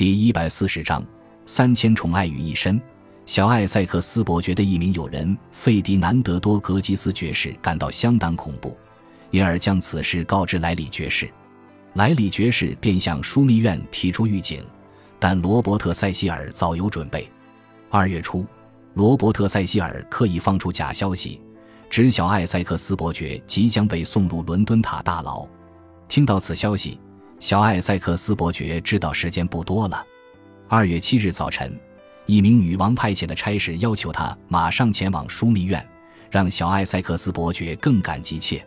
第一百四十章三千宠爱于一身。小艾塞克斯伯爵的一名友人费迪南德多格吉斯爵士感到相当恐怖，因而将此事告知莱里爵士。莱里爵士便向枢密院提出预警，但罗伯特塞西尔早有准备。二月初，罗伯特塞西尔刻意放出假消息，知晓艾塞克斯伯爵即将被送入伦敦塔大牢。听到此消息。小艾塞克斯伯爵知道时间不多了。二月七日早晨，一名女王派遣的差事要求他马上前往枢密院，让小艾塞克斯伯爵更感急切。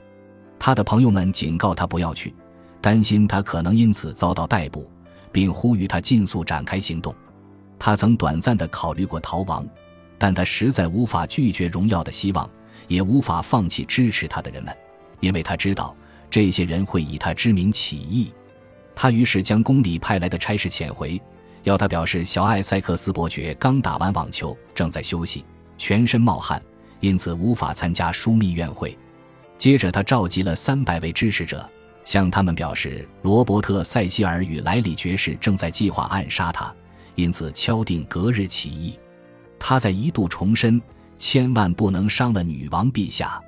他的朋友们警告他不要去，担心他可能因此遭到逮捕，并呼吁他尽速展开行动。他曾短暂地考虑过逃亡，但他实在无法拒绝荣耀的希望，也无法放弃支持他的人们，因为他知道这些人会以他之名起义。他于是将宫里派来的差事遣回，要他表示小艾塞克斯伯爵刚打完网球，正在休息，全身冒汗，因此无法参加枢密院会。接着，他召集了三百位支持者，向他们表示罗伯特塞西尔与莱里爵士正在计划暗杀他，因此敲定隔日起义。他在一度重申，千万不能伤了女王陛下。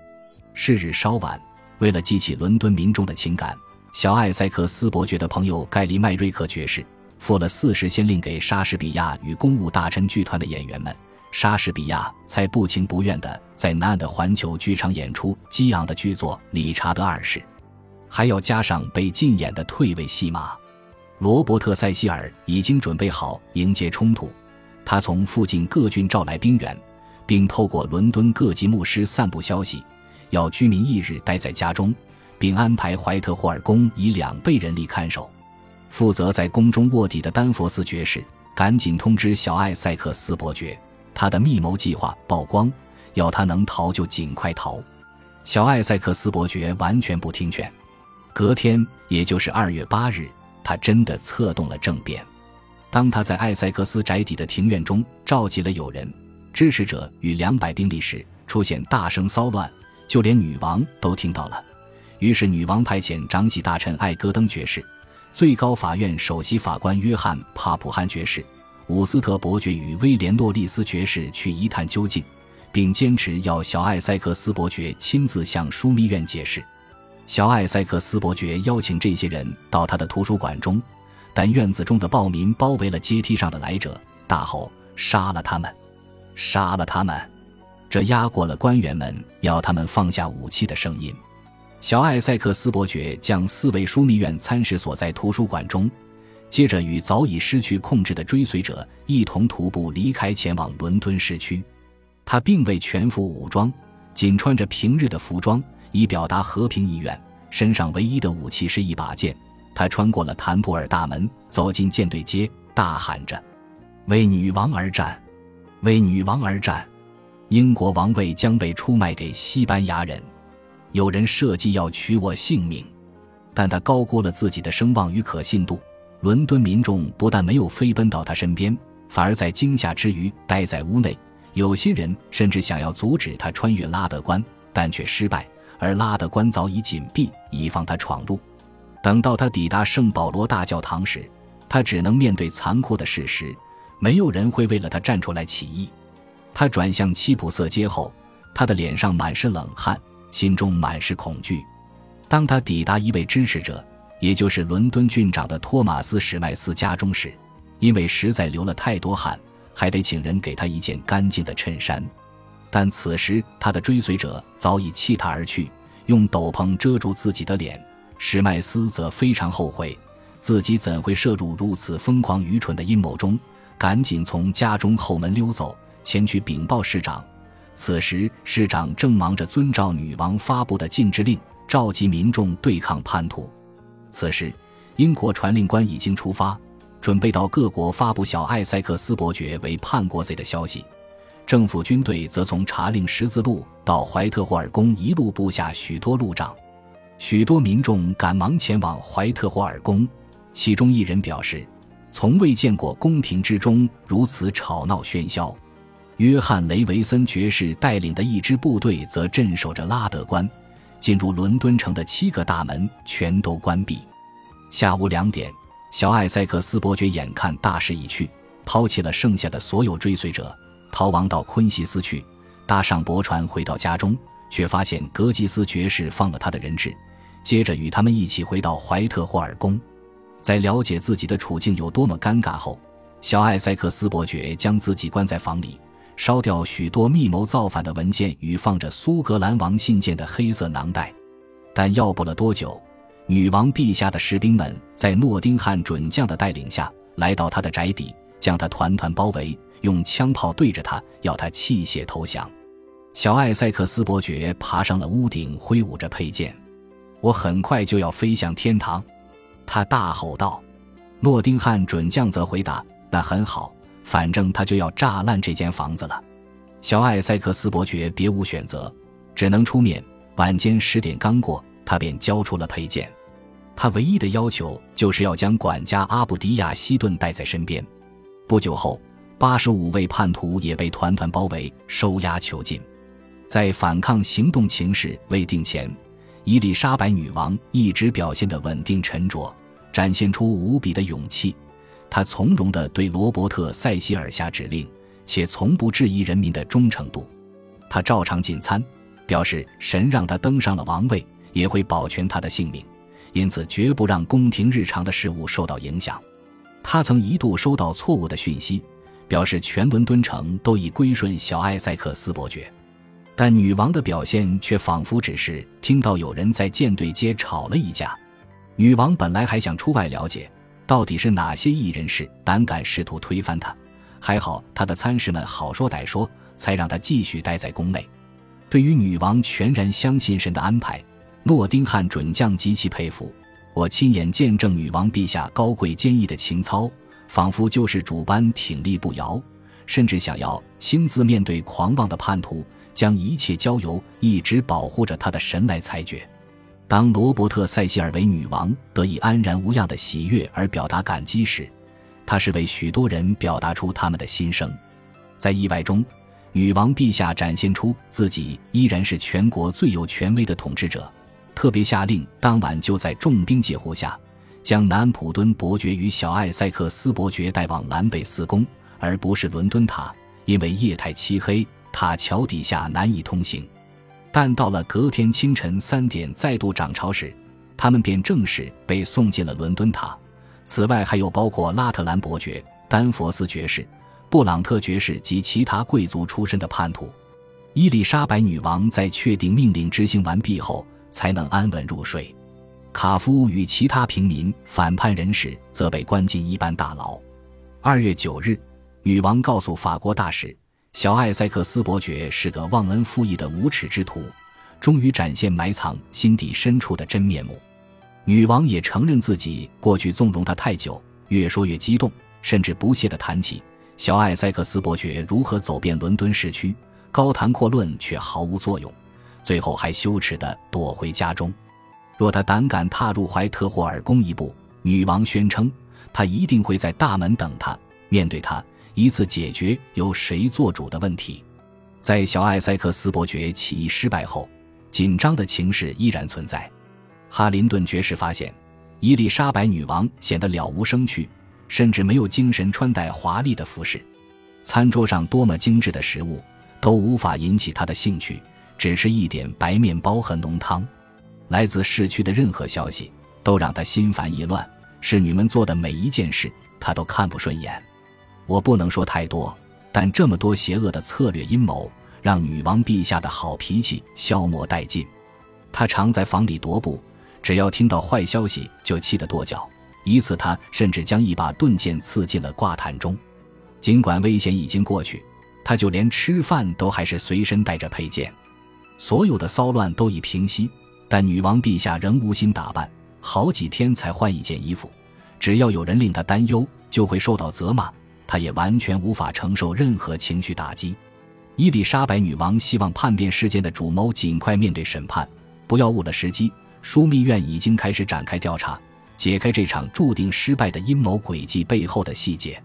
是日稍晚，为了激起伦敦民众的情感。小艾塞克斯伯爵的朋友盖里麦瑞克爵士付了四十先令给莎士比亚与公务大臣剧团的演员们，莎士比亚才不情不愿地在南岸的环球剧场演出激昂的剧作《理查德二世》，还要加上被禁演的退位戏码。罗伯特塞西尔已经准备好迎接冲突，他从附近各郡召来兵员，并透过伦敦各级牧师散布消息，要居民翌日待在家中。并安排怀特霍尔宫以两倍人力看守。负责在宫中卧底的丹佛斯爵士赶紧通知小艾塞克斯伯爵，他的密谋计划曝光，要他能逃就尽快逃。小艾塞克斯伯爵完全不听劝。隔天，也就是二月八日，他真的策动了政变。当他在艾塞克斯宅邸的庭院中召集了友人、支持者与两百兵力时，出现大声骚乱，就连女王都听到了。于是，女王派遣长喜大臣艾戈登爵士、最高法院首席法官约翰·帕普汉爵士、伍斯特伯爵与威廉·诺利斯爵士去一探究竟，并坚持要小艾塞克斯伯爵亲自向枢密院解释。小艾塞克斯伯爵邀请这些人到他的图书馆中，但院子中的暴民包围了阶梯上的来者，大吼：“杀了他们！杀了他们！”这压过了官员们要他们放下武器的声音。小艾塞克斯伯爵将四位枢密院参事锁在图书馆中，接着与早已失去控制的追随者一同徒步离开，前往伦敦市区。他并未全副武装，仅穿着平日的服装，以表达和平意愿。身上唯一的武器是一把剑。他穿过了坦普尔大门，走进舰队街，大喊着：“为女王而战！为女王而战！英国王位将被出卖给西班牙人。”有人设计要取我性命，但他高估了自己的声望与可信度。伦敦民众不但没有飞奔到他身边，反而在惊吓之余待在屋内。有些人甚至想要阻止他穿越拉德关，但却失败。而拉德关早已紧闭，以防他闯入。等到他抵达圣保罗大教堂时，他只能面对残酷的事实：没有人会为了他站出来起义。他转向七普瑟街后，他的脸上满是冷汗。心中满是恐惧。当他抵达一位支持者，也就是伦敦郡长的托马斯·史迈斯家中时，因为实在流了太多汗，还得请人给他一件干净的衬衫。但此时他的追随者早已弃他而去，用斗篷遮住自己的脸。史迈斯则非常后悔，自己怎会涉入如此疯狂愚蠢的阴谋中，赶紧从家中后门溜走，前去禀报市长。此时，市长正忙着遵照女王发布的禁制令，召集民众对抗叛徒。此时，英国传令官已经出发，准备到各国发布小艾塞克斯伯爵为叛国贼的消息。政府军队则从查令十字路到怀特霍尔宫一路布下许多路障，许多民众赶忙前往怀特霍尔宫。其中一人表示，从未见过宫廷之中如此吵闹喧嚣。约翰·雷维森爵士带领的一支部队则镇守着拉德关，进入伦敦城的七个大门全都关闭。下午两点，小艾塞克斯伯爵眼看大势已去，抛弃了剩下的所有追随者，逃亡到昆西斯去，搭上驳船回到家中，却发现格吉斯爵士放了他的人质，接着与他们一起回到怀特霍尔宫。在了解自己的处境有多么尴尬后，小艾塞克斯伯爵将自己关在房里，烧掉许多密谋造反的文件与放着苏格兰王信件的黑色囊袋。但要不了多久。女王陛下的士兵们在诺丁汉准将的带领下来到他的宅邸，将他团团包围，用枪炮对着他，要他弃械投降。小艾塞克斯伯爵爬上了屋顶，挥舞着佩剑：“我很快就要飞向天堂！”他大吼道。诺丁汉准将则回答：“那很好，反正他就要炸烂这间房子了。”小艾塞克斯伯爵别无选择，只能出面。晚间十点刚过。他便交出了佩剑，他唯一的要求就是要将管家阿布迪亚西顿带在身边。不久后，八十五位叛徒也被团团包围，收押囚禁。在反抗行动情势未定前，伊丽莎白女王一直表现得稳定沉着，展现出无比的勇气。他从容地对罗伯特·塞西尔下指令，且从不质疑人民的忠诚度。他照常进餐，表示神让他登上了王位。也会保全他的性命，因此绝不让宫廷日常的事务受到影响。他曾一度收到错误的讯息，表示全伦敦城都已归顺小艾塞克斯伯爵，但女王的表现却仿佛只是听到有人在舰队街吵了一架。女王本来还想出外了解，到底是哪些异人士胆敢试图推翻他，还好他的参事们好说歹说，才让他继续待在宫内。对于女王全然相信神的安排。诺丁汉准将极其佩服，我亲眼见证女王陛下高贵坚毅的情操，仿佛救世主般挺立不摇，甚至想要亲自面对狂妄的叛徒，将一切交由一直保护着他的神来裁决。当罗伯特·塞西尔为女王得以安然无恙的喜悦而表达感激时，他是为许多人表达出他们的心声。在意外中，女王陛下展现出自己依然是全国最有权威的统治者。特别下令，当晚就在重兵戒护下，将南普敦伯爵与小艾塞克斯伯爵带往兰贝斯宫，而不是伦敦塔，因为夜太漆黑，塔桥底下难以通行。但到了隔天清晨三点再度涨潮时，他们便正式被送进了伦敦塔。此外，还有包括拉特兰伯爵、丹佛斯爵士、布朗特爵士及其他贵族出身的叛徒。伊丽莎白女王在确定命令执行完毕后。才能安稳入睡。卡夫与其他平民反叛人士则被关进一般大牢。二月九日，女王告诉法国大使，小艾塞克斯伯爵是个忘恩负义的无耻之徒，终于展现埋藏心底深处的真面目。女王也承认自己过去纵容他太久，越说越激动，甚至不屑地谈起小艾塞克斯伯爵如何走遍伦敦市区，高谈阔论却毫无作用。最后还羞耻地躲回家中。若他胆敢踏入怀特霍尔宫一步，女王宣称，他一定会在大门等他，面对他，一次解决由谁做主的问题。在小艾塞克斯伯爵起义失败后，紧张的情势依然存在。哈林顿爵士发现，伊丽莎白女王显得了无生趣，甚至没有精神穿戴华丽的服饰。餐桌上多么精致的食物，都无法引起他的兴趣。只是一点白面包和浓汤，来自市区的任何消息都让他心烦意乱。侍女们做的每一件事，他都看不顺眼。我不能说太多，但这么多邪恶的策略阴谋，让女王陛下的好脾气消磨殆尽。她常在房里踱步，只要听到坏消息就气得跺脚。一次，他甚至将一把钝剑刺进了挂毯中。尽管危险已经过去，他就连吃饭都还是随身带着佩剑。所有的骚乱都已平息，但女王陛下仍无心打扮，好几天才换一件衣服。只要有人令她担忧，就会受到责骂。她也完全无法承受任何情绪打击。伊丽莎白女王希望叛变事件的主谋尽快面对审判，不要误了时机。枢密院已经开始展开调查，解开这场注定失败的阴谋诡计背后的细节。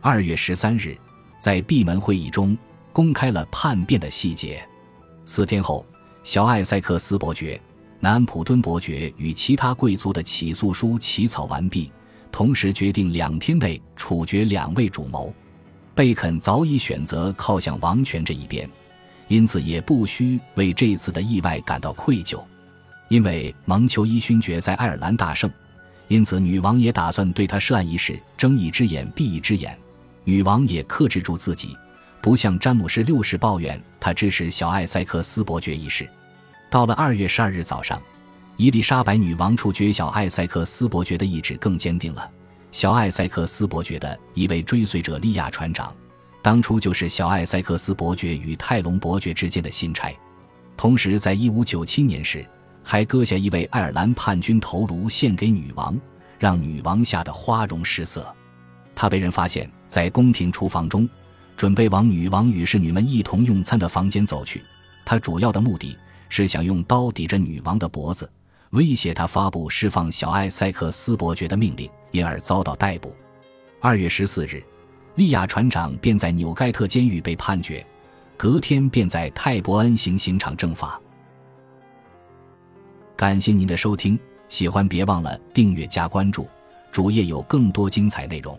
二月十三日，在闭门会议中公开了叛变的细节。四天后，小艾塞克斯伯爵、南普敦伯爵与其他贵族的起诉书起草完毕，同时决定两天内处决两位主谋。贝肯早已选择靠向王权这一边，因此也不需为这次的意外感到愧疚。因为蒙裘伊勋爵在爱尔兰大胜，因此女王也打算对他涉案一事睁一只眼闭一只眼。女王也克制住自己，不向詹姆士六世抱怨他支持小艾塞克斯伯爵一事。到了二月十二日早上，伊丽莎白女王处决小艾塞克斯伯爵的意志更坚定了。小艾塞克斯伯爵的一位追随者利亚船长，当初就是小艾塞克斯伯爵与泰隆伯爵之间的信差，同时在一五九七年时还割下一位爱尔兰叛军头颅献给女王，让女王吓得花容失色。他被人发现，在宫廷厨房中，准备往女王与侍女们一同用餐的房间走去。他主要的目的是想用刀抵着女王的脖子。威胁他发布释放小艾塞克斯伯爵的命令，因而遭到逮捕。二月十四日，利亚船长便在纽盖特监狱被判决，隔天便在泰伯恩行刑场正法。感谢您的收听，喜欢别忘了订阅加关注，主页有更多精彩内容。